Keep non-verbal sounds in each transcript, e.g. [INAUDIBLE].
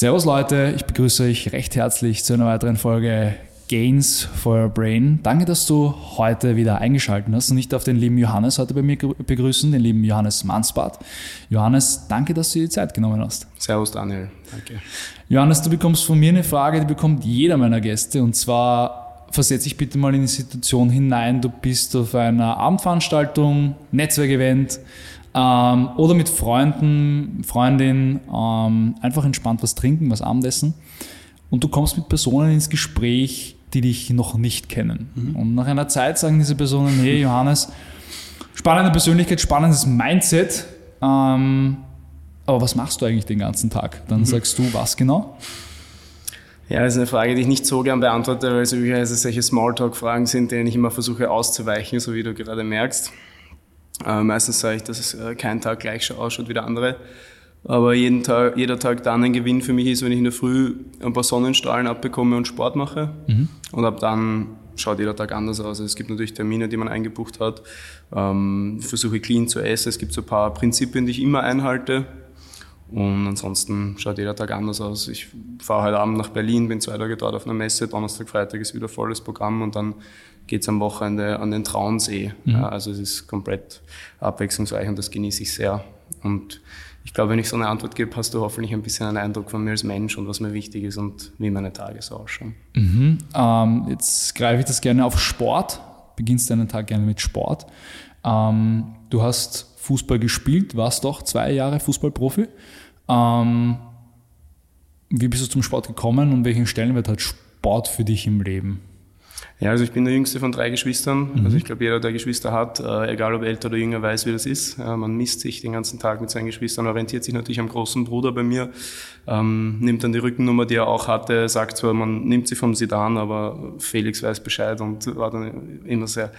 Servus Leute, ich begrüße euch recht herzlich zu einer weiteren Folge Gains for Your Brain. Danke, dass du heute wieder eingeschaltet hast und ich darf den lieben Johannes heute bei mir begrüßen, den lieben Johannes Mansbart. Johannes, danke, dass du dir die Zeit genommen hast. Servus Daniel, danke. Johannes, du bekommst von mir eine Frage, die bekommt jeder meiner Gäste und zwar versetze dich bitte mal in die Situation hinein, du bist auf einer Abendveranstaltung, Netzwerkevent ähm, oder mit Freunden, Freundin ähm, einfach entspannt was trinken, was Abendessen und du kommst mit Personen ins Gespräch, die dich noch nicht kennen. Mhm. Und nach einer Zeit sagen diese Personen, hey Johannes, spannende Persönlichkeit, spannendes Mindset, ähm, aber was machst du eigentlich den ganzen Tag? Dann mhm. sagst du, was genau? Ja, das ist eine Frage, die ich nicht so gern beantworte, weil es üblicherweise solche Smalltalk-Fragen sind, denen ich immer versuche auszuweichen, so wie du gerade merkst. Äh, meistens sage ich, dass es äh, kein Tag gleich ausschaut wie der andere. Aber jeden Tag, jeder Tag dann ein Gewinn für mich ist, wenn ich in der Früh ein paar Sonnenstrahlen abbekomme und Sport mache. Mhm. Und ab dann schaut jeder Tag anders aus. Also es gibt natürlich Termine, die man eingebucht hat. Ähm, ich versuche clean zu essen. Es gibt so ein paar Prinzipien, die ich immer einhalte. Und ansonsten schaut jeder Tag anders aus. Ich fahre heute Abend nach Berlin, bin zwei Tage dort auf einer Messe. Donnerstag, Freitag ist wieder volles Programm und dann geht es am Wochenende an den Traunsee. Mhm. Also es ist komplett abwechslungsreich und das genieße ich sehr. Und ich glaube, wenn ich so eine Antwort gebe, hast du hoffentlich ein bisschen einen Eindruck von mir als Mensch und was mir wichtig ist und wie meine Tage so ausschauen. Mhm. Ähm, jetzt greife ich das gerne auf Sport. Beginnst deinen Tag gerne mit Sport. Ähm, du hast Fußball gespielt, warst doch zwei Jahre Fußballprofi. Ähm, wie bist du zum Sport gekommen und welchen Stellenwert hat Sport für dich im Leben? Ja, also ich bin der jüngste von drei Geschwistern. Mhm. Also ich glaube, jeder, der Geschwister hat, äh, egal ob älter oder jünger, weiß, wie das ist. Äh, man misst sich den ganzen Tag mit seinen Geschwistern, orientiert sich natürlich am großen Bruder bei mir, ähm, nimmt dann die Rückennummer, die er auch hatte, sagt zwar, man nimmt sie vom Sidan, aber Felix weiß Bescheid und war dann immer sehr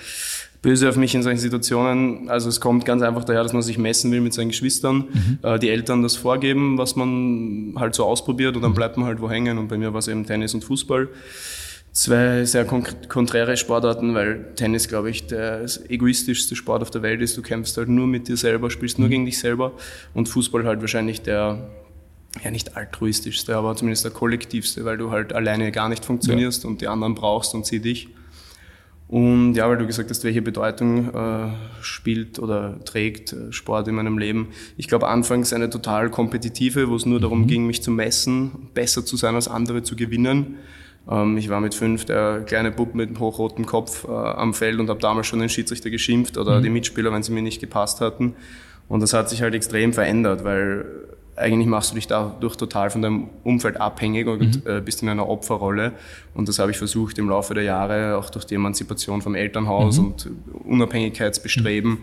böse auf mich in solchen Situationen. Also es kommt ganz einfach daher, dass man sich messen will mit seinen Geschwistern, mhm. äh, die Eltern das vorgeben, was man halt so ausprobiert und dann mhm. bleibt man halt wo hängen und bei mir war es eben Tennis und Fußball zwei sehr konträre Sportarten, weil Tennis, glaube ich, der egoistischste Sport auf der Welt ist. Du kämpfst halt nur mit dir selber, spielst nur mhm. gegen dich selber und Fußball halt wahrscheinlich der, ja nicht altruistischste, aber zumindest der kollektivste, weil du halt alleine gar nicht funktionierst ja. und die anderen brauchst und sie dich. Und ja, weil du gesagt hast, welche Bedeutung äh, spielt oder trägt äh, Sport in meinem Leben. Ich glaube, anfangs eine total kompetitive, wo es nur mhm. darum ging, mich zu messen, besser zu sein als andere, zu gewinnen. Ähm, ich war mit fünf der kleine Bub mit hochrotem Kopf äh, am Feld und habe damals schon den Schiedsrichter geschimpft oder mhm. die Mitspieler, wenn sie mir nicht gepasst hatten. Und das hat sich halt extrem verändert, weil eigentlich machst du dich dadurch total von deinem Umfeld abhängig und mhm. äh, bist in einer Opferrolle. Und das habe ich versucht im Laufe der Jahre, auch durch die Emanzipation vom Elternhaus mhm. und Unabhängigkeitsbestreben,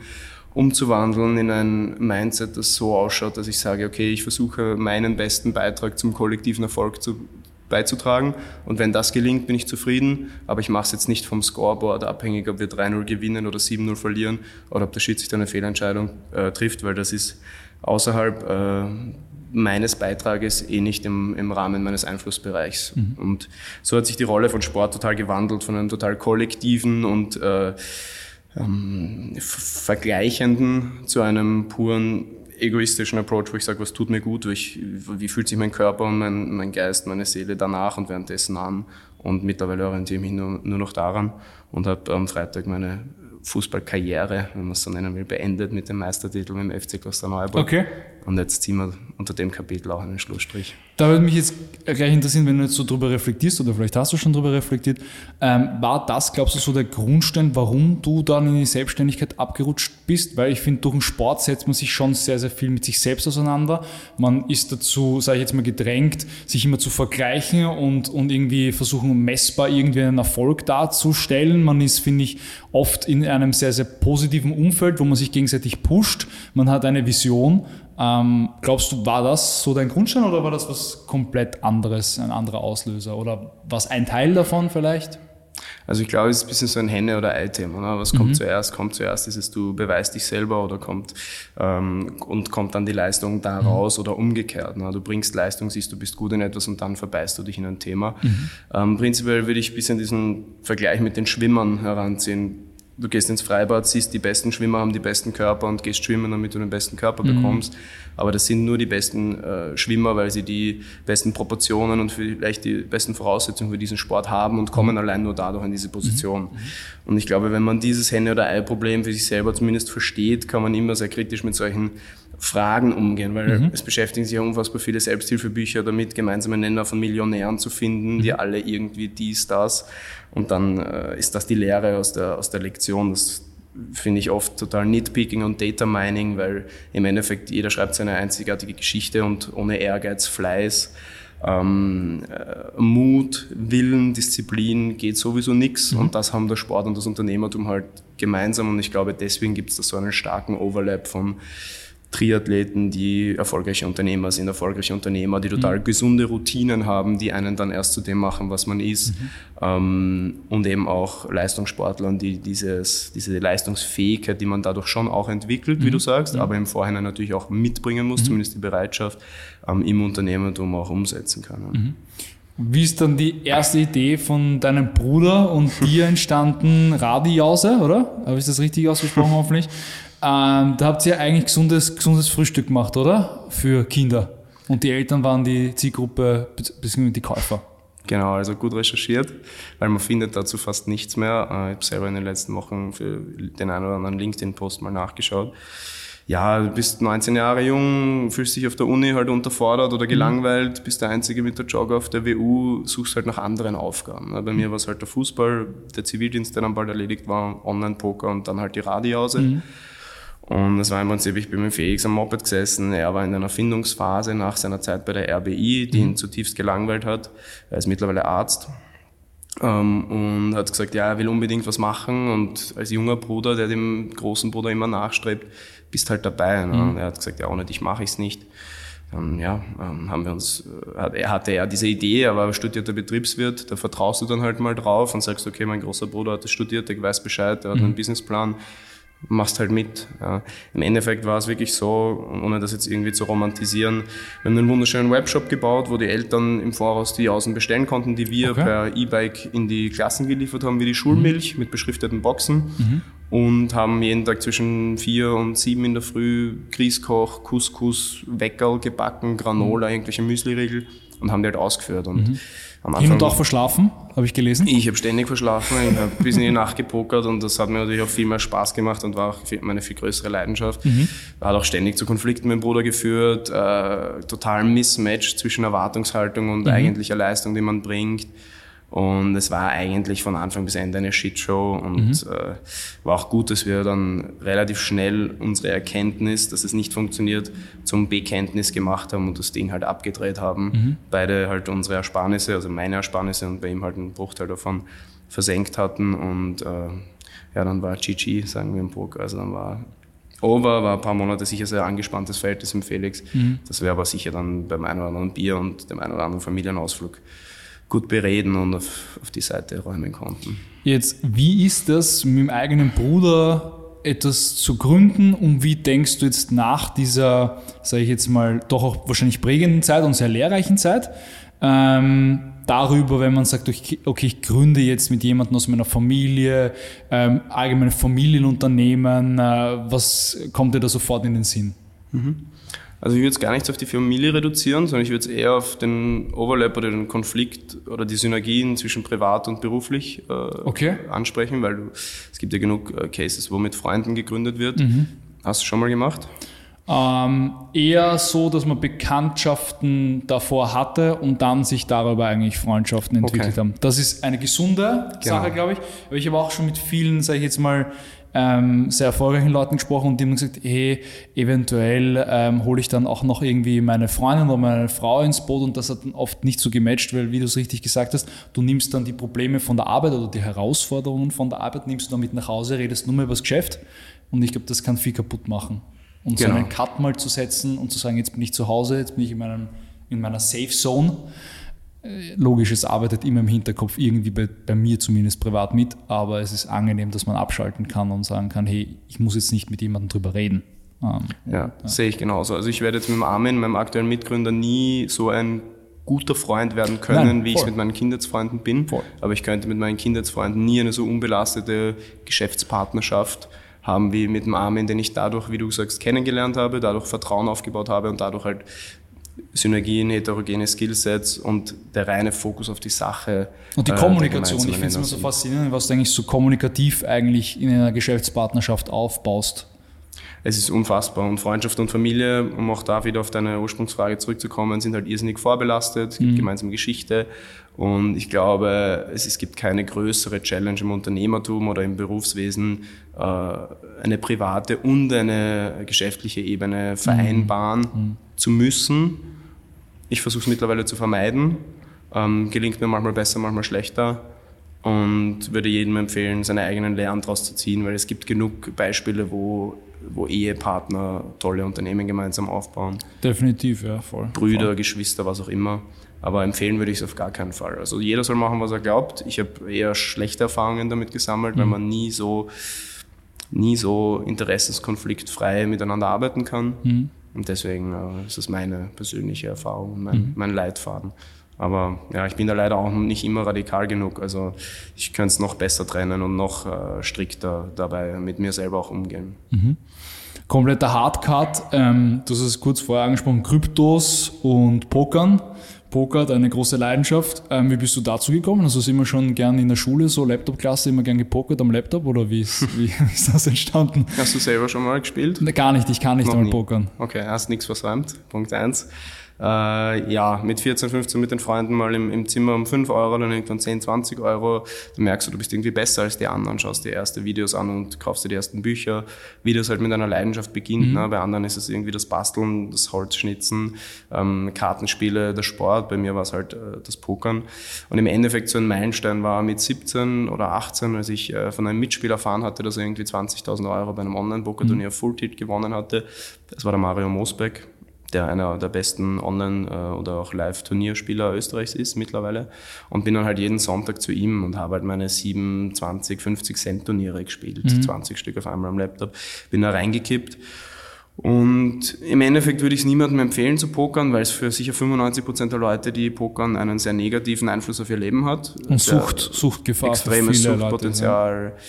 umzuwandeln in ein Mindset, das so ausschaut, dass ich sage, okay, ich versuche meinen besten Beitrag zum kollektiven Erfolg zu beizutragen. Und wenn das gelingt, bin ich zufrieden. Aber ich mache es jetzt nicht vom Scoreboard abhängig, ob wir 3-0 gewinnen oder 7-0 verlieren oder ob der Schiedsrichter eine Fehlentscheidung äh, trifft, weil das ist außerhalb äh, meines Beitrages eh nicht im, im Rahmen meines Einflussbereichs. Mhm. Und so hat sich die Rolle von Sport total gewandelt, von einem total kollektiven und äh, ähm, vergleichenden zu einem puren egoistischen Approach, wo ich sage, was tut mir gut, ich, wie fühlt sich mein Körper mein, mein Geist, meine Seele danach und währenddessen an. Und mittlerweile orientiere ich mich nur, nur noch daran und habe am Freitag meine Fußballkarriere, wenn man es so nennen will, beendet mit dem Meistertitel im FC Klosterneuburg. Okay. Und jetzt ziehen wir unter dem Kapitel auch einen Schlussstrich. Da würde mich jetzt gleich interessieren, wenn du jetzt so drüber reflektierst, oder vielleicht hast du schon drüber reflektiert, ähm, war das, glaubst du, so der Grundstein, warum du dann in die Selbstständigkeit abgerutscht bist? Weil ich finde, durch den Sport setzt man sich schon sehr, sehr viel mit sich selbst auseinander. Man ist dazu, sage ich jetzt mal, gedrängt, sich immer zu vergleichen und, und irgendwie versuchen, messbar irgendwie einen Erfolg darzustellen. Man ist, finde ich, oft in einem sehr, sehr positiven Umfeld, wo man sich gegenseitig pusht. Man hat eine Vision ähm, glaubst du, war das so dein Grundstein oder war das was komplett anderes, ein anderer Auslöser? Oder was ein Teil davon vielleicht? Also ich glaube, es ist ein bisschen so ein Henne- oder Ei-Thema. Was kommt mhm. zuerst? Kommt zuerst ist es, du beweist dich selber oder kommt ähm, und kommt dann die Leistung daraus mhm. oder umgekehrt. Ne? Du bringst Leistung, siehst, du bist gut in etwas und dann verbeißt du dich in ein Thema. Mhm. Ähm, prinzipiell würde ich ein bisschen diesen Vergleich mit den Schwimmern heranziehen du gehst ins Freibad, siehst, die besten Schwimmer haben die besten Körper und gehst schwimmen, damit du den besten Körper mhm. bekommst. Aber das sind nur die besten äh, Schwimmer, weil sie die besten Proportionen und vielleicht die besten Voraussetzungen für diesen Sport haben und kommen mhm. allein nur dadurch in diese Position. Mhm. Und ich glaube, wenn man dieses Henne- oder Ei-Problem für sich selber zumindest versteht, kann man immer sehr kritisch mit solchen Fragen umgehen, weil mhm. es beschäftigen sich ja unfassbar viele Selbsthilfebücher damit, gemeinsame Nenner von Millionären zu finden, die mhm. alle irgendwie dies, das. Und dann äh, ist das die Lehre aus der, aus der Lektion. Das finde ich oft total Nitpicking und Data Mining, weil im Endeffekt jeder schreibt seine einzigartige Geschichte und ohne Ehrgeiz, Fleiß, ähm, äh, Mut, Willen, Disziplin geht sowieso nichts. Mhm. Und das haben der Sport und das Unternehmertum halt gemeinsam. Und ich glaube, deswegen gibt es da so einen starken Overlap von Triathleten, die erfolgreiche Unternehmer sind, erfolgreiche Unternehmer, die total mhm. gesunde Routinen haben, die einen dann erst zu dem machen, was man ist. Mhm. Ähm, und eben auch Leistungssportler, die dieses, diese Leistungsfähigkeit, die man dadurch schon auch entwickelt, mhm. wie du sagst, aber im Vorhinein natürlich auch mitbringen muss, mhm. zumindest die Bereitschaft, ähm, im Unternehmertum auch umsetzen kann. Mhm. Wie ist dann die erste Idee von deinem Bruder und [LAUGHS] dir entstanden? Radiause, oder? Habe ich das richtig ausgesprochen [LAUGHS] hoffentlich? Ähm, da habt ihr eigentlich gesundes, gesundes Frühstück gemacht, oder? Für Kinder. Und die Eltern waren die Zielgruppe bzw. die Käufer. Genau, also gut recherchiert, weil man findet dazu fast nichts mehr. Äh, ich habe selber in den letzten Wochen für den einen oder anderen LinkedIn-Post mal nachgeschaut. Ja, du bist 19 Jahre jung, fühlst dich auf der Uni halt unterfordert oder mhm. gelangweilt, bist der Einzige mit der Jogger auf der WU, suchst halt nach anderen Aufgaben. Bei mir war es halt der Fußball, der Zivildienst, der dann bald erledigt war, Online-Poker und dann halt die Radiause. Mhm. Und das war im Prinzip, ich bin mit Felix am Moped gesessen. Er war in einer Findungsphase nach seiner Zeit bei der RBI, die ihn mhm. zutiefst gelangweilt hat. Er ist mittlerweile Arzt. Ähm, und hat gesagt, ja, er will unbedingt was machen. Und als junger Bruder, der dem großen Bruder immer nachstrebt, bist halt dabei. Ne? Mhm. Und er hat gesagt, ja, ohne dich mache ich es nicht. Dann, ja, ähm, haben wir uns, er hatte ja diese Idee, er war studierter Betriebswirt, da vertraust du dann halt mal drauf und sagst, okay, mein großer Bruder hat das studiert, der weiß Bescheid, der hat einen mhm. Businessplan, machst halt mit. Ja. Im Endeffekt war es wirklich so, ohne das jetzt irgendwie zu romantisieren, wir haben einen wunderschönen Webshop gebaut, wo die Eltern im Voraus die Außen bestellen konnten, die wir okay. per E-Bike in die Klassen geliefert haben, wie die Schulmilch mhm. mit beschrifteten Boxen. Mhm. Und haben jeden Tag zwischen vier und sieben in der Früh Grießkoch, Couscous, Weckerl gebacken, Granola, mhm. irgendwelche Müsliriegel und haben die halt ausgeführt. Und mhm. Am Anfang, Hin und auch verschlafen, habe ich gelesen? Ich habe ständig verschlafen, ich habe bis in die [LAUGHS] Nacht gepokert und das hat mir natürlich auch viel mehr Spaß gemacht und war auch meine viel größere Leidenschaft. Mhm. Hat auch ständig zu Konflikten mit dem Bruder geführt, äh, total Mismatch zwischen Erwartungshaltung und mhm. eigentlicher Leistung, die man bringt. Und es war eigentlich von Anfang bis Ende eine Shitshow und mhm. äh, war auch gut, dass wir dann relativ schnell unsere Erkenntnis, dass es nicht funktioniert, zum Bekenntnis gemacht haben und das Ding halt abgedreht haben. Mhm. Beide halt unsere Ersparnisse, also meine Ersparnisse und bei ihm halt einen Bruchteil davon versenkt hatten und äh, ja, dann war GG, sagen wir im Poker. Also dann war over, war ein paar Monate sicher sehr angespanntes Verhältnis mit Felix. Mhm. Das wäre aber sicher dann beim einen oder anderen Bier und dem einen oder anderen Familienausflug gut bereden und auf, auf die Seite räumen konnten. Jetzt, wie ist das mit dem eigenen Bruder etwas zu gründen und wie denkst du jetzt nach dieser, sage ich jetzt mal, doch auch wahrscheinlich prägenden Zeit und sehr lehrreichen Zeit, ähm, darüber, wenn man sagt, okay, ich gründe jetzt mit jemandem aus meiner Familie, ähm, allgemein Familienunternehmen, äh, was kommt dir da sofort in den Sinn? Mhm. Also ich würde es gar nicht auf die Familie reduzieren, sondern ich würde es eher auf den Overlap oder den Konflikt oder die Synergien zwischen privat und beruflich äh, okay. ansprechen, weil du, es gibt ja genug äh, Cases, wo mit Freunden gegründet wird. Mhm. Hast du schon mal gemacht? Ähm, eher so, dass man Bekanntschaften davor hatte und dann sich darüber eigentlich Freundschaften entwickelt okay. haben. Das ist eine gesunde genau. Sache, glaube ich. Aber ich habe auch schon mit vielen, sage ich jetzt mal, ähm, sehr erfolgreichen Leuten gesprochen und die haben gesagt, hey, eventuell ähm, hole ich dann auch noch irgendwie meine Freundin oder meine Frau ins Boot und das hat dann oft nicht so gematcht, weil wie du es richtig gesagt hast, du nimmst dann die Probleme von der Arbeit oder die Herausforderungen von der Arbeit, nimmst du dann mit nach Hause, redest nur mehr über das Geschäft und ich glaube, das kann viel kaputt machen. Und genau. so einen Cut mal zu setzen und zu sagen, jetzt bin ich zu Hause, jetzt bin ich in, meinem, in meiner Safe Zone Logisch, es arbeitet immer im Hinterkopf irgendwie bei, bei, mir zumindest privat mit, aber es ist angenehm, dass man abschalten kann und sagen kann, hey, ich muss jetzt nicht mit jemandem drüber reden. Ähm, ja, ja, sehe ich genauso. Also ich werde jetzt mit dem Armin, meinem aktuellen Mitgründer, nie so ein guter Freund werden können, Nein, wie ich es mit meinen Kindheitsfreunden bin. Voll. Aber ich könnte mit meinen Kindheitsfreunden nie eine so unbelastete Geschäftspartnerschaft haben wie mit dem Armin, den ich dadurch, wie du sagst, kennengelernt habe, dadurch Vertrauen aufgebaut habe und dadurch halt Synergien, heterogene Skillsets und der reine Fokus auf die Sache. Und die äh, Kommunikation, ich finde es immer so faszinierend, was du eigentlich so kommunikativ eigentlich in einer Geschäftspartnerschaft aufbaust. Es ist unfassbar. Und Freundschaft und Familie, um auch da wieder auf deine Ursprungsfrage zurückzukommen, sind halt irrsinnig vorbelastet, es gibt mhm. gemeinsame Geschichte. Und ich glaube, es, es gibt keine größere Challenge im Unternehmertum oder im Berufswesen, äh, eine private und eine geschäftliche Ebene vereinbaren. Mhm. mhm zu müssen. Ich versuche es mittlerweile zu vermeiden. Ähm, gelingt mir manchmal besser, manchmal schlechter. Und würde jedem empfehlen, seine eigenen Lehren daraus zu ziehen, weil es gibt genug Beispiele, wo, wo Ehepartner tolle Unternehmen gemeinsam aufbauen. Definitiv, ja, voll. Brüder, voll. Geschwister, was auch immer. Aber empfehlen würde ich es auf gar keinen Fall. Also jeder soll machen, was er glaubt. Ich habe eher schlechte Erfahrungen damit gesammelt, mhm. weil man nie so, nie so interessenskonfliktfrei miteinander arbeiten kann. Mhm. Und deswegen äh, ist das meine persönliche Erfahrung, mein, mhm. mein Leitfaden. Aber ja, ich bin da leider auch nicht immer radikal genug. Also ich könnte es noch besser trennen und noch äh, strikter dabei mit mir selber auch umgehen. Mhm. Kompletter Hardcut. Ähm, du hast es kurz vorher angesprochen, Kryptos und Pokern. Poker, deine große Leidenschaft. Ähm, wie bist du dazu gekommen? Also du immer schon gern in der Schule, so Laptop-Klasse, immer gern gepokert am Laptop oder wie ist, [LAUGHS] wie ist das entstanden? Hast du selber schon mal gespielt? gar nicht, ich kann nicht einmal pokern. Okay, hast nichts versäumt. Punkt eins äh, ja, mit 14, 15 mit den Freunden mal im, im Zimmer um 5 Euro, dann irgendwann 10, 20 Euro. Dann merkst du, du bist irgendwie besser als die anderen, schaust dir erste Videos an und kaufst dir die ersten Bücher, wie das halt mit einer Leidenschaft beginnt. Mhm. Ne? Bei anderen ist es irgendwie das Basteln, das Holzschnitzen, ähm, Kartenspiele, der Sport. Bei mir war es halt äh, das Pokern. Und im Endeffekt so ein Meilenstein war mit 17 oder 18, als ich äh, von einem Mitspieler erfahren hatte, dass er irgendwie 20.000 Euro bei einem Online-Poker-Turnier mhm. Full-Tit gewonnen hatte. Das war der Mario Mosbeck der einer der besten Online- äh, oder auch Live-Turnierspieler Österreichs ist mittlerweile. Und bin dann halt jeden Sonntag zu ihm und habe halt meine 7, 20, 50 Cent Turniere gespielt, mhm. 20 Stück auf einmal am Laptop. Bin da reingekippt. Und im Endeffekt würde ich es niemandem empfehlen zu pokern, weil es für sicher 95 Prozent der Leute, die pokern, einen sehr negativen Einfluss auf ihr Leben hat. Und Sucht, Suchtgefahr. Extremes Suchtpotenzial. Leute, ja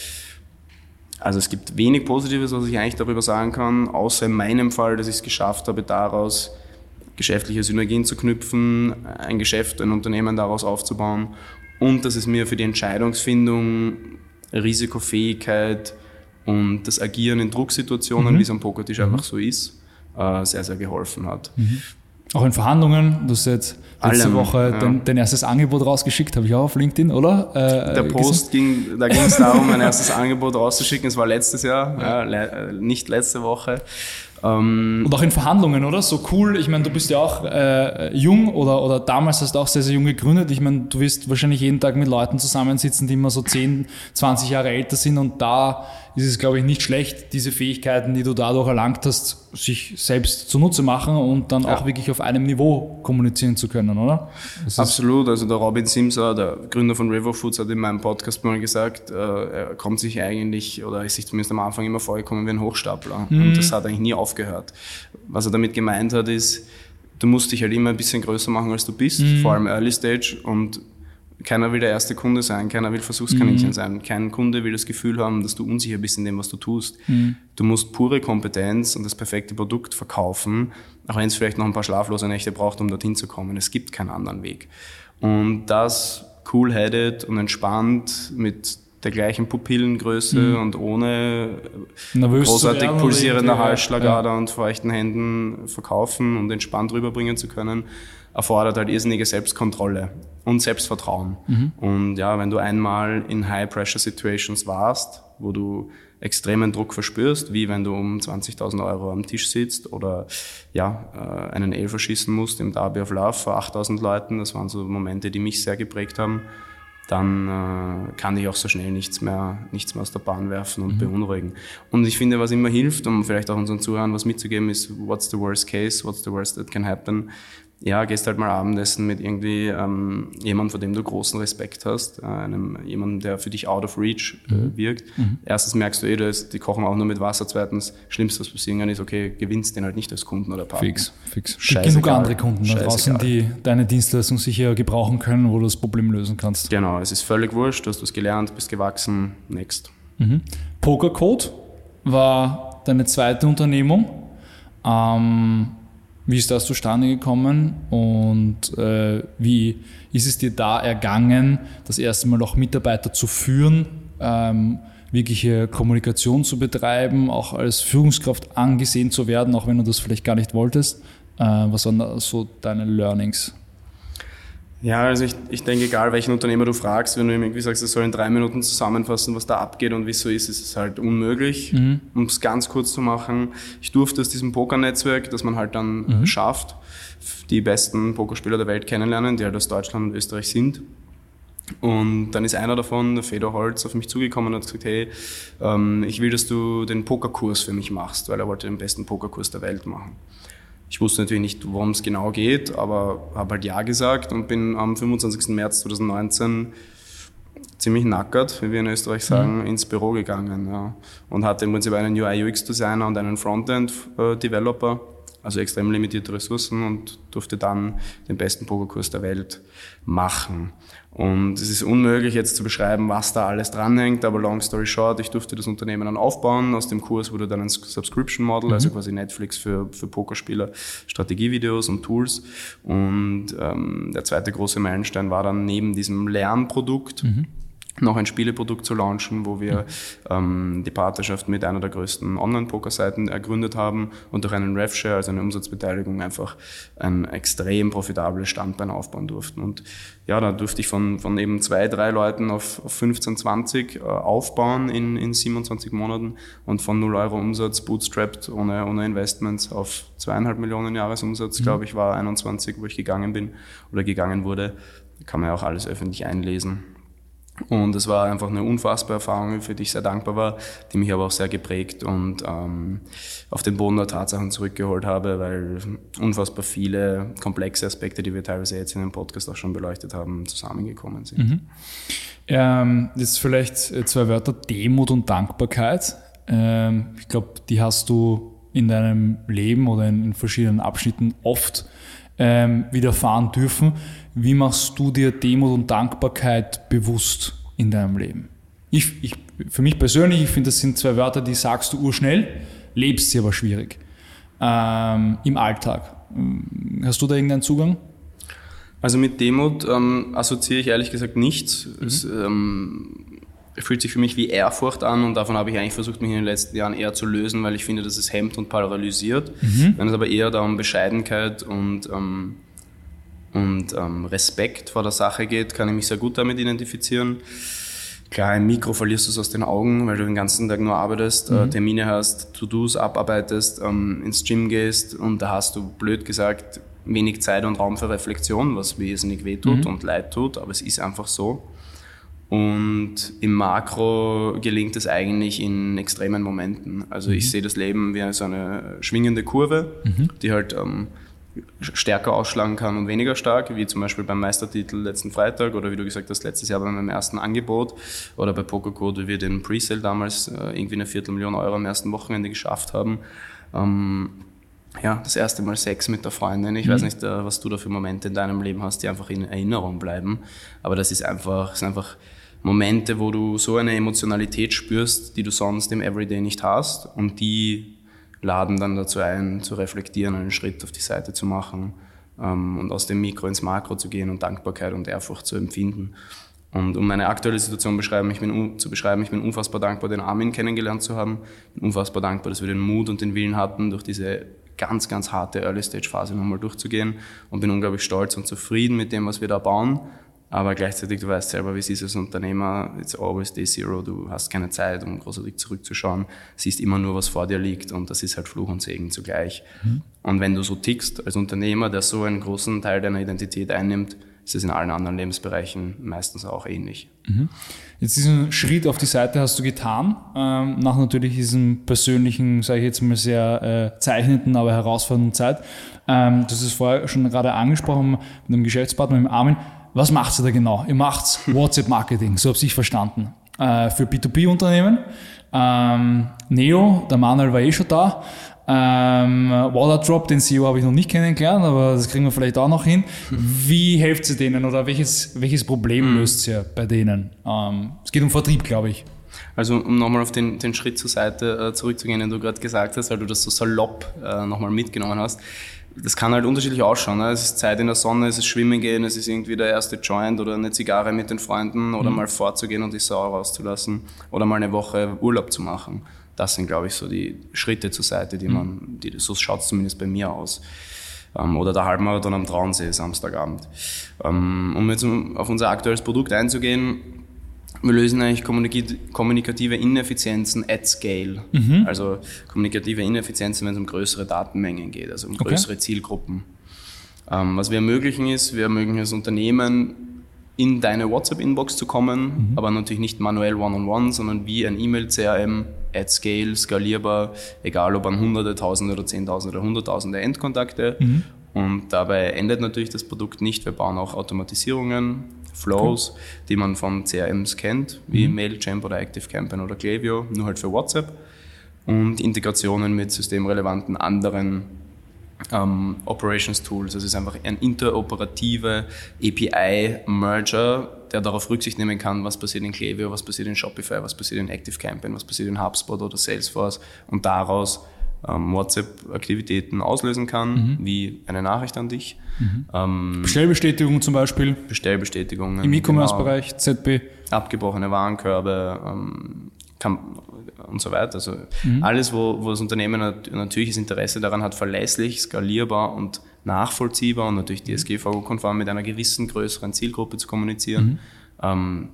also es gibt wenig Positives, was ich eigentlich darüber sagen kann, außer in meinem Fall, dass ich es geschafft habe, daraus geschäftliche Synergien zu knüpfen, ein Geschäft, ein Unternehmen daraus aufzubauen und dass es mir für die Entscheidungsfindung, Risikofähigkeit und das Agieren in Drucksituationen, mhm. wie es am Pokertisch mhm. einfach so ist, äh, sehr, sehr geholfen hat. Mhm. Auch in Verhandlungen, du hast jetzt letzte Allem, Woche ja. dein, dein, erstes Angebot rausgeschickt, habe ich auch auf LinkedIn, oder? Äh, Der Post ging, da ging es darum, mein erstes Angebot rauszuschicken. Es war letztes Jahr, ja. Ja, le nicht letzte Woche. Ähm, und auch in Verhandlungen, oder? So cool. Ich meine, du bist ja auch äh, jung oder, oder damals hast du auch sehr, sehr jung gegründet. Ich meine, du wirst wahrscheinlich jeden Tag mit Leuten zusammensitzen, die immer so 10, 20 Jahre älter sind und da ist es, glaube ich, nicht schlecht, diese Fähigkeiten, die du dadurch erlangt hast, sich selbst zunutze machen und dann ja. auch wirklich auf einem Niveau kommunizieren zu können, oder? Das Absolut. Also der Robin Simser, der Gründer von River Foods, hat in meinem Podcast mal gesagt, äh, er kommt sich eigentlich, oder ist sich zumindest am Anfang immer vorgekommen wie ein Hochstapler. Mhm. Und das hat eigentlich nie aufgehört. Was er damit gemeint hat, ist, du musst dich halt immer ein bisschen größer machen, als du bist, mhm. vor allem Early Stage. Und keiner will der erste Kunde sein, keiner will Versuchskaninchen mhm. sein. Kein Kunde will das Gefühl haben, dass du unsicher bist in dem, was du tust. Mhm. Du musst pure Kompetenz und das perfekte Produkt verkaufen, auch wenn es vielleicht noch ein paar schlaflose Nächte braucht, um dorthin zu kommen. Es gibt keinen anderen Weg. Und das cool-headed und entspannt mit der gleichen Pupillengröße mhm. und ohne Nervös großartig pulsierender Halsschlagader ja. und feuchten Händen verkaufen und entspannt rüberbringen zu können, erfordert halt irrsinnige Selbstkontrolle und Selbstvertrauen. Mhm. Und ja, wenn du einmal in High-Pressure-Situations warst, wo du extremen Druck verspürst, wie wenn du um 20.000 Euro am Tisch sitzt oder ja, äh, einen Elfer schießen musst im Derby of Love vor 8.000 Leuten, das waren so Momente, die mich sehr geprägt haben, dann äh, kann ich auch so schnell nichts mehr, nichts mehr aus der Bahn werfen und mhm. beunruhigen. Und ich finde, was immer hilft, um vielleicht auch unseren Zuhörern was mitzugeben, ist, what's the worst case, what's the worst that can happen ja, gehst halt mal Abendessen mit irgendwie ähm, jemandem, vor dem du großen Respekt hast, äh, einem, jemandem, der für dich out of reach äh, mhm. wirkt. Mhm. Erstens merkst du eh, dass die kochen auch nur mit Wasser. Zweitens, schlimmste, was passieren kann, ist, okay, gewinnst den halt nicht als Kunden oder Partner. Fix, fix. Scheißegal. Genug andere Kunden da draußen, die deine Dienstleistung sicher gebrauchen können, wo du das Problem lösen kannst. Genau, es ist völlig wurscht, du hast was gelernt, bist gewachsen, next. Mhm. Pokercode war deine zweite Unternehmung. Ähm, wie ist das zustande gekommen und äh, wie ist es dir da ergangen, das erste Mal auch Mitarbeiter zu führen, ähm, wirkliche Kommunikation zu betreiben, auch als Führungskraft angesehen zu werden, auch wenn du das vielleicht gar nicht wolltest? Äh, was waren da so deine Learnings? Ja, also ich, ich denke, egal welchen Unternehmer du fragst, wenn du ihm irgendwie sagst, er soll in drei Minuten zusammenfassen, was da abgeht und wieso ist, ist es halt unmöglich. Mhm. Um es ganz kurz zu machen, ich durfte aus diesem Pokernetzwerk, das man halt dann mhm. schafft, die besten Pokerspieler der Welt kennenlernen, die halt aus Deutschland und Österreich sind. Und dann ist einer davon, der Fedor Holz, auf mich zugekommen und hat gesagt, hey, ähm, ich will, dass du den Pokerkurs für mich machst, weil er wollte den besten Pokerkurs der Welt machen. Ich wusste natürlich nicht, worum es genau geht, aber habe halt Ja gesagt und bin am 25. März 2019 ziemlich nackert, wie wir in Österreich sagen, mhm. ins Büro gegangen. Ja. Und hatte im Prinzip einen UI-UX-Designer und einen Frontend-Developer also extrem limitierte Ressourcen und durfte dann den besten Pokerkurs der Welt machen. Und es ist unmöglich jetzt zu beschreiben, was da alles dranhängt, aber long story short, ich durfte das Unternehmen dann aufbauen. Aus dem Kurs wurde dann ein Subscription Model, also mhm. also quasi Netflix für, für Pokerspieler, Strategievideos und Tools. Und ähm, der zweite große Meilenstein war dann neben diesem Lernprodukt, mhm noch ein Spieleprodukt zu launchen, wo wir ähm, die Partnerschaft mit einer der größten Online-Poker-Seiten ergründet haben und durch einen RevShare, also eine Umsatzbeteiligung, einfach ein extrem profitables Standbein aufbauen durften. Und ja, da durfte ich von, von eben zwei, drei Leuten auf, auf 15, 20 äh, aufbauen in, in 27 Monaten und von 0 Euro Umsatz bootstrapped ohne, ohne Investments auf zweieinhalb Millionen Jahresumsatz, mhm. glaube ich, war 21, wo ich gegangen bin oder gegangen wurde. Kann man ja auch alles öffentlich einlesen. Und es war einfach eine unfassbare Erfahrung, für die ich sehr dankbar war, die mich aber auch sehr geprägt und ähm, auf den Boden der Tatsachen zurückgeholt habe, weil unfassbar viele komplexe Aspekte, die wir teilweise jetzt in dem Podcast auch schon beleuchtet haben, zusammengekommen sind. Mhm. Ähm, jetzt vielleicht zwei Wörter, Demut und Dankbarkeit. Ähm, ich glaube, die hast du in deinem Leben oder in verschiedenen Abschnitten oft ähm, widerfahren dürfen. Wie machst du dir Demut und Dankbarkeit bewusst in deinem Leben? Ich, ich, für mich persönlich, ich finde, das sind zwei Wörter, die sagst du urschnell, lebst sie aber schwierig ähm, im Alltag. Hast du da irgendeinen Zugang? Also mit Demut ähm, assoziiere ich ehrlich gesagt nichts. Mhm. Es ähm, fühlt sich für mich wie Ehrfurcht an und davon habe ich eigentlich versucht, mich in den letzten Jahren eher zu lösen, weil ich finde, dass es hemmt und paralysiert. Mhm. Wenn es aber eher da um Bescheidenheit und, ähm, und ähm, Respekt vor der Sache geht, kann ich mich sehr gut damit identifizieren. Klar, im Mikro verlierst du es aus den Augen, weil du den ganzen Tag nur arbeitest, äh, mhm. äh, Termine hast, To-Dos abarbeitest, ähm, ins Gym gehst und da hast du, blöd gesagt, wenig Zeit und Raum für Reflexion, was wesentlich wehtut mhm. und leid tut, aber es ist einfach so. Und im Makro gelingt es eigentlich in extremen Momenten. Also mhm. ich sehe das Leben wie so eine schwingende Kurve, mhm. die halt ähm, stärker ausschlagen kann und weniger stark, wie zum Beispiel beim Meistertitel letzten Freitag oder wie du gesagt hast, letztes Jahr bei meinem ersten Angebot oder bei Pokercode, wie wir den Presale damals äh, irgendwie eine Viertelmillion Euro am ersten Wochenende geschafft haben. Ähm, ja, das erste Mal Sex mit der Freundin. Ich mhm. weiß nicht, äh, was du da für Momente in deinem Leben hast, die einfach in Erinnerung bleiben. Aber das ist einfach, ist einfach Momente, wo du so eine Emotionalität spürst, die du sonst im Everyday nicht hast und die laden dann dazu ein, zu reflektieren, einen Schritt auf die Seite zu machen ähm, und aus dem Mikro ins Makro zu gehen und Dankbarkeit und Ehrfurcht zu empfinden. Und um meine aktuelle Situation beschreiben, ich bin, zu beschreiben, ich bin unfassbar dankbar, den Armin kennengelernt zu haben. Ich bin unfassbar dankbar, dass wir den Mut und den Willen hatten, durch diese ganz, ganz harte Early-Stage-Phase nochmal durchzugehen und bin unglaublich stolz und zufrieden mit dem, was wir da bauen aber gleichzeitig, du weißt selber, wie es ist als Unternehmer, it's always day zero, du hast keine Zeit, um großartig zurückzuschauen, siehst immer nur, was vor dir liegt und das ist halt Fluch und Segen zugleich. Mhm. Und wenn du so tickst als Unternehmer, der so einen großen Teil deiner Identität einnimmt, ist es in allen anderen Lebensbereichen meistens auch ähnlich. Mhm. Jetzt diesen Schritt auf die Seite hast du getan, ähm, nach natürlich diesem persönlichen, sage ich jetzt mal sehr äh, zeichnenden, aber herausfordernden Zeit. Ähm, du hast es vorher schon gerade angesprochen mit einem Geschäftspartner, mit dem Armin. Was macht ihr da genau? Ihr macht WhatsApp-Marketing, so habe ich verstanden, äh, für B2B-Unternehmen. Ähm, Neo, der Manuel war eh schon da. Ähm, Waterdrop, den CEO habe ich noch nicht kennengelernt, aber das kriegen wir vielleicht auch noch hin. Wie helft ihr denen oder welches, welches Problem mhm. löst ihr bei denen? Ähm, es geht um Vertrieb, glaube ich. Also um nochmal auf den, den Schritt zur Seite äh, zurückzugehen, den du gerade gesagt hast, weil du das so salopp äh, nochmal mitgenommen hast. Das kann halt unterschiedlich ausschauen. Ne? Es ist Zeit in der Sonne, es ist Schwimmen gehen, es ist irgendwie der erste Joint oder eine Zigarre mit den Freunden oder mhm. mal vorzugehen und die Sau rauszulassen oder mal eine Woche Urlaub zu machen das sind, glaube ich, so die Schritte zur Seite, die man, die, so schaut es zumindest bei mir aus. Ähm, oder der Halbmarathon am Traunsee Samstagabend. Ähm, um jetzt auf unser aktuelles Produkt einzugehen, wir lösen eigentlich kommunikative Ineffizienzen at scale. Mhm. Also kommunikative Ineffizienzen, wenn es um größere Datenmengen geht, also um größere okay. Zielgruppen. Ähm, was wir ermöglichen ist, wir ermöglichen als Unternehmen in deine WhatsApp-Inbox zu kommen, mhm. aber natürlich nicht manuell one-on-one, -on -one, sondern wie ein E-Mail-CRM, at scale, skalierbar, egal ob an hunderte, tausende oder zehntausende oder hunderttausende Endkontakte. Mhm. Und dabei endet natürlich das Produkt nicht. Wir bauen auch Automatisierungen, Flows, cool. die man von CRMs kennt, wie mhm. Mailchimp oder ActiveCampaign oder Klaviyo, nur halt für WhatsApp. Und Integrationen mit systemrelevanten anderen ähm, Operations Tools. Das ist einfach ein interoperative API-Merger, der darauf Rücksicht nehmen kann, was passiert in Klaviyo, was passiert in Shopify, was passiert in ActiveCampaign, was passiert in HubSpot oder Salesforce und daraus ähm, WhatsApp-Aktivitäten auslösen kann, mhm. wie eine Nachricht an dich. Mhm. Ähm, Bestellbestätigung zum Beispiel. Bestellbestätigungen. Im E-Commerce-Bereich, genau. ZB. Abgebrochene Warenkörbe, ähm, kann, und so weiter. Also mhm. alles, wo, wo das Unternehmen ein natürliches Interesse daran hat, verlässlich, skalierbar und nachvollziehbar und natürlich mhm. DSGVO-konform mit einer gewissen größeren Zielgruppe zu kommunizieren, mhm. ähm,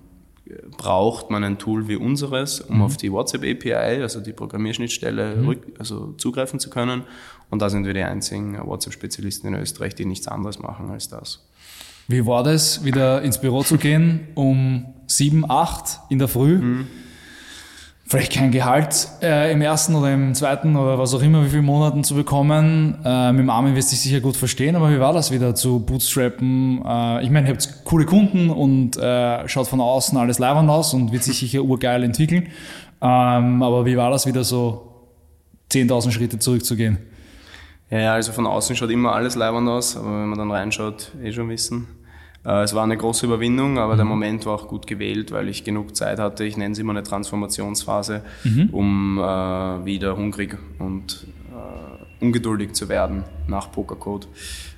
braucht man ein Tool wie unseres, um mhm. auf die WhatsApp-API, also die Programmierschnittstelle, mhm. also zugreifen zu können. Und da sind wir die einzigen WhatsApp-Spezialisten in Österreich, die nichts anderes machen als das. Wie war das, wieder ins Büro zu gehen um sieben, acht in der Früh? Mhm vielleicht kein Gehalt äh, im ersten oder im zweiten oder was auch immer, wie viele Monaten zu bekommen. Äh, mit dem Armin wirst du dich sicher gut verstehen, aber wie war das wieder zu bootstrappen? Äh, ich meine, ihr habt coole Kunden und äh, schaut von außen alles leibend aus und wird sich sicher urgeil entwickeln. Ähm, aber wie war das wieder so 10.000 Schritte zurückzugehen? Ja, also von außen schaut immer alles leibend aus, aber wenn man dann reinschaut, eh schon wissen. Äh, es war eine große Überwindung, aber mhm. der Moment war auch gut gewählt, weil ich genug Zeit hatte. Ich nenne es immer eine Transformationsphase, mhm. um äh, wieder hungrig und äh, ungeduldig zu werden nach Pokercode.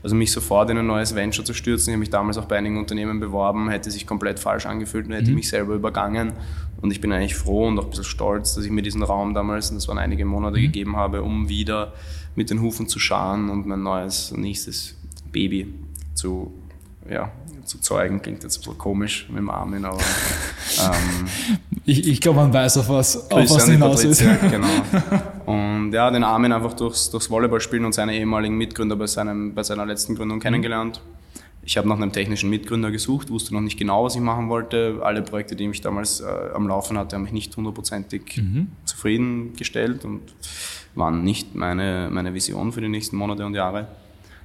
Also mich sofort in ein neues Venture zu stürzen. Ich habe mich damals auch bei einigen Unternehmen beworben, hätte sich komplett falsch angefühlt und hätte mhm. mich selber übergangen. Und ich bin eigentlich froh und auch ein bisschen stolz, dass ich mir diesen Raum damals, und das waren einige Monate, mhm. gegeben habe, um wieder mit den Hufen zu scharen und mein neues, nächstes Baby zu ja, zu zeugen. Klingt jetzt ein bisschen komisch mit dem Armin, aber. Ähm, [LAUGHS] ich ich glaube, man weiß, auf was, auf was hinaus ist. [LAUGHS] genau. Und ja, den Armin einfach durchs, durchs Volleyballspielen und seine ehemaligen Mitgründer bei, seinem, bei seiner letzten Gründung kennengelernt. Ich habe nach einem technischen Mitgründer gesucht, wusste noch nicht genau, was ich machen wollte. Alle Projekte, die ich damals äh, am Laufen hatte, haben mich nicht hundertprozentig mhm. zufriedengestellt und waren nicht meine, meine Vision für die nächsten Monate und Jahre.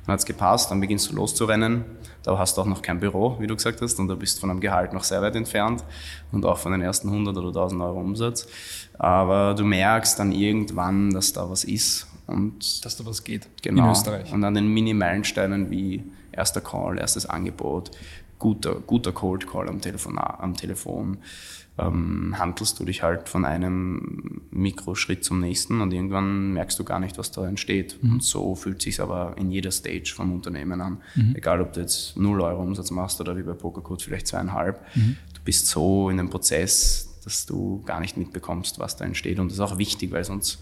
Dann hat es gepasst, dann beginnst du loszurennen. Da hast du auch noch kein Büro, wie du gesagt hast, und da bist von einem Gehalt noch sehr weit entfernt und auch von den ersten 100 oder 1000 Euro Umsatz. Aber du merkst dann irgendwann, dass da was ist. Und dass da was geht genau. in Österreich. Und an den Mini-Meilensteinen wie erster Call, erstes Angebot, guter, guter Cold Call am Telefon, am Telefon ähm, handelst du dich halt von einem Mikroschritt zum nächsten und irgendwann merkst du gar nicht, was da entsteht. Mhm. Und so fühlt sich aber in jeder Stage vom Unternehmen an. Mhm. Egal, ob du jetzt 0 Euro Umsatz machst oder wie bei Pokercode vielleicht zweieinhalb. Mhm. Du bist so in dem Prozess, dass du gar nicht mitbekommst, was da entsteht. Und das ist auch wichtig, weil sonst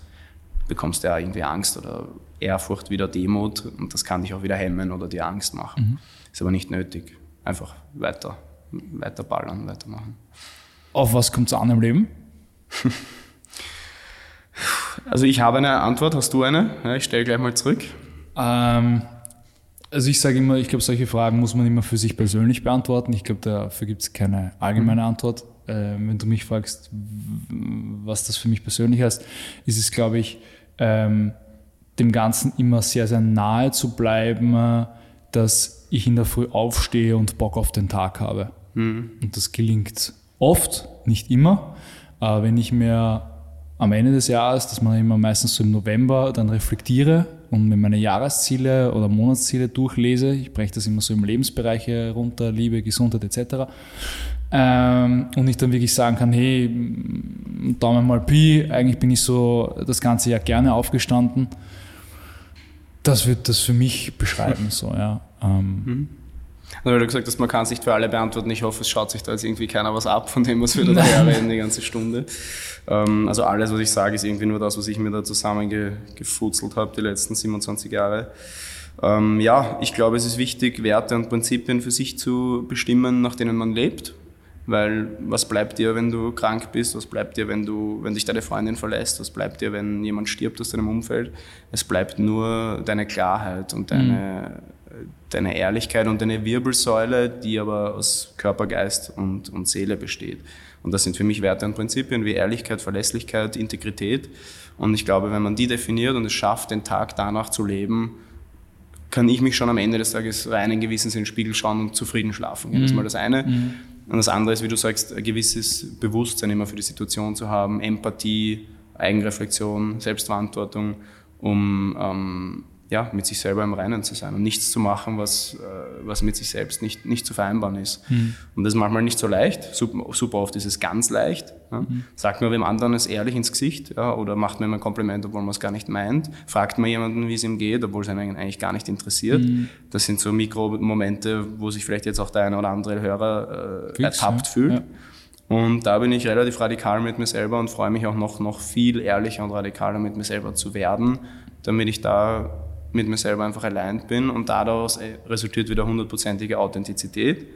bekommst du ja irgendwie Angst oder Ehrfurcht wieder Demut und das kann dich auch wieder hemmen oder dir Angst machen. Mhm. Ist aber nicht nötig. Einfach weiter, weiter ballern, weitermachen. Auf was kommt es an im Leben? [LAUGHS] Also ich habe eine Antwort, hast du eine? Ja, ich stelle gleich mal zurück. Ähm, Also ich sage immer, ich glaube, solche Fragen muss man immer für sich persönlich beantworten. Ich glaube, dafür gibt es keine allgemeine mhm. Antwort. Äh, wenn du mich fragst, was das für mich persönlich heißt, ist es, glaube ich, ähm, dem Ganzen immer sehr, sehr nahe zu bleiben, dass ich in der Früh aufstehe und Bock auf den Tag habe. Mhm. Und das gelingt oft, nicht immer. Aber wenn ich mir am Ende des Jahres, das ich immer meistens so im November, dann reflektiere und mir meine Jahresziele oder Monatsziele durchlese. Ich breche das immer so im Lebensbereiche runter, Liebe, Gesundheit etc. Ähm, und ich dann wirklich sagen kann, hey, Daumen mal Pi, eigentlich bin ich so das ganze Jahr gerne aufgestanden. Das wird das für mich beschreiben, [LAUGHS] so, ja. Ähm, mhm. Also, weil du gesagt hast, man kann sich für alle beantworten. Ich hoffe, es schaut sich da jetzt irgendwie keiner was ab, von dem was wir da reden die ganze Stunde. Ähm, also alles, was ich sage, ist irgendwie nur das, was ich mir da zusammengefutzelt habe die letzten 27 Jahre. Ähm, ja, ich glaube, es ist wichtig, Werte und Prinzipien für sich zu bestimmen, nach denen man lebt. Weil was bleibt dir, wenn du krank bist? Was bleibt dir, wenn du, wenn dich deine Freundin verlässt? Was bleibt dir, wenn jemand stirbt aus deinem Umfeld? Es bleibt nur deine Klarheit und deine, mhm deine Ehrlichkeit und deine Wirbelsäule, die aber aus Körper, Geist und, und Seele besteht. Und das sind für mich Werte und Prinzipien wie Ehrlichkeit, Verlässlichkeit, Integrität. Und ich glaube, wenn man die definiert und es schafft, den Tag danach zu leben, kann ich mich schon am Ende des Tages reinen Gewissens in den Spiegel schauen und zufrieden schlafen. Mhm. Das ist mal das eine. Mhm. Und das andere ist, wie du sagst, ein gewisses Bewusstsein immer für die Situation zu haben, Empathie, Eigenreflexion, Selbstverantwortung, um ähm, ja, mit sich selber im Reinen zu sein und nichts zu machen, was, äh, was mit sich selbst nicht, nicht zu vereinbaren ist. Mhm. Und das ist manchmal nicht so leicht. Super, super oft ist es ganz leicht. Ja. Mhm. Sagt mir dem anderen es ehrlich ins Gesicht ja, oder macht mir ein Kompliment, obwohl man es gar nicht meint. Fragt mir jemanden, wie es ihm geht, obwohl es einen eigentlich gar nicht interessiert. Mhm. Das sind so Mikromomente, wo sich vielleicht jetzt auch der eine oder andere Hörer äh, ertappt ja. fühlt. Und da bin ich relativ radikal mit mir selber und freue mich auch noch, noch viel ehrlicher und radikaler mit mir selber zu werden, damit ich da mit mir selber einfach allein bin und daraus äh, resultiert wieder hundertprozentige Authentizität.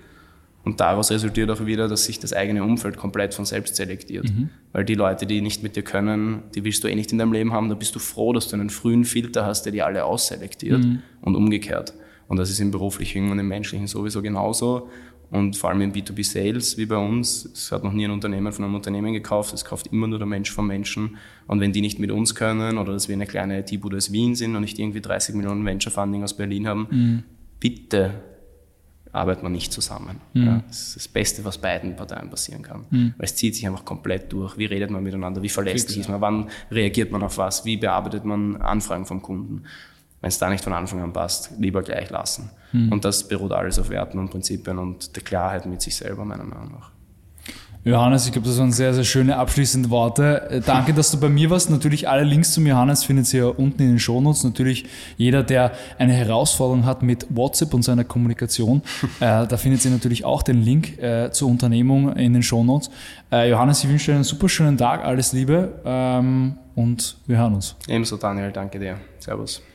Und daraus resultiert auch wieder, dass sich das eigene Umfeld komplett von selbst selektiert. Mhm. Weil die Leute, die nicht mit dir können, die willst du eh nicht in deinem Leben haben, da bist du froh, dass du einen frühen Filter hast, der die alle ausselektiert mhm. und umgekehrt. Und das ist im beruflichen und im menschlichen sowieso genauso. Und vor allem im B2B-Sales, wie bei uns, es hat noch nie ein Unternehmen von einem Unternehmen gekauft, es kauft immer nur der Mensch vom Menschen. Und wenn die nicht mit uns können oder dass wir eine kleine IT-Bude aus Wien sind und nicht irgendwie 30 Millionen Venture-Funding aus Berlin haben, mhm. bitte arbeiten wir nicht zusammen. Mhm. Ja, das ist das Beste, was beiden Parteien passieren kann. Mhm. Weil es zieht sich einfach komplett durch. Wie redet man miteinander? Wie verlässlich ist man? Wann reagiert man auf was? Wie bearbeitet man Anfragen vom Kunden? Wenn es da nicht von Anfang an passt, lieber gleich lassen. Mhm. Und das beruht alles auf Werten und Prinzipien und der Klarheit mit sich selber, meiner Meinung nach. Johannes, ich glaube, das waren sehr, sehr schöne abschließende Worte. Äh, danke, dass du bei mir warst. Natürlich alle Links zum Johannes findet ihr unten in den Shownotes. Natürlich jeder, der eine Herausforderung hat mit WhatsApp und seiner Kommunikation, [LAUGHS] äh, da findet ihr natürlich auch den Link äh, zur Unternehmung in den Shownotes. Äh, Johannes, ich wünsche dir einen super schönen Tag, alles Liebe ähm, und wir hören uns. Ebenso, Daniel, danke dir. Servus.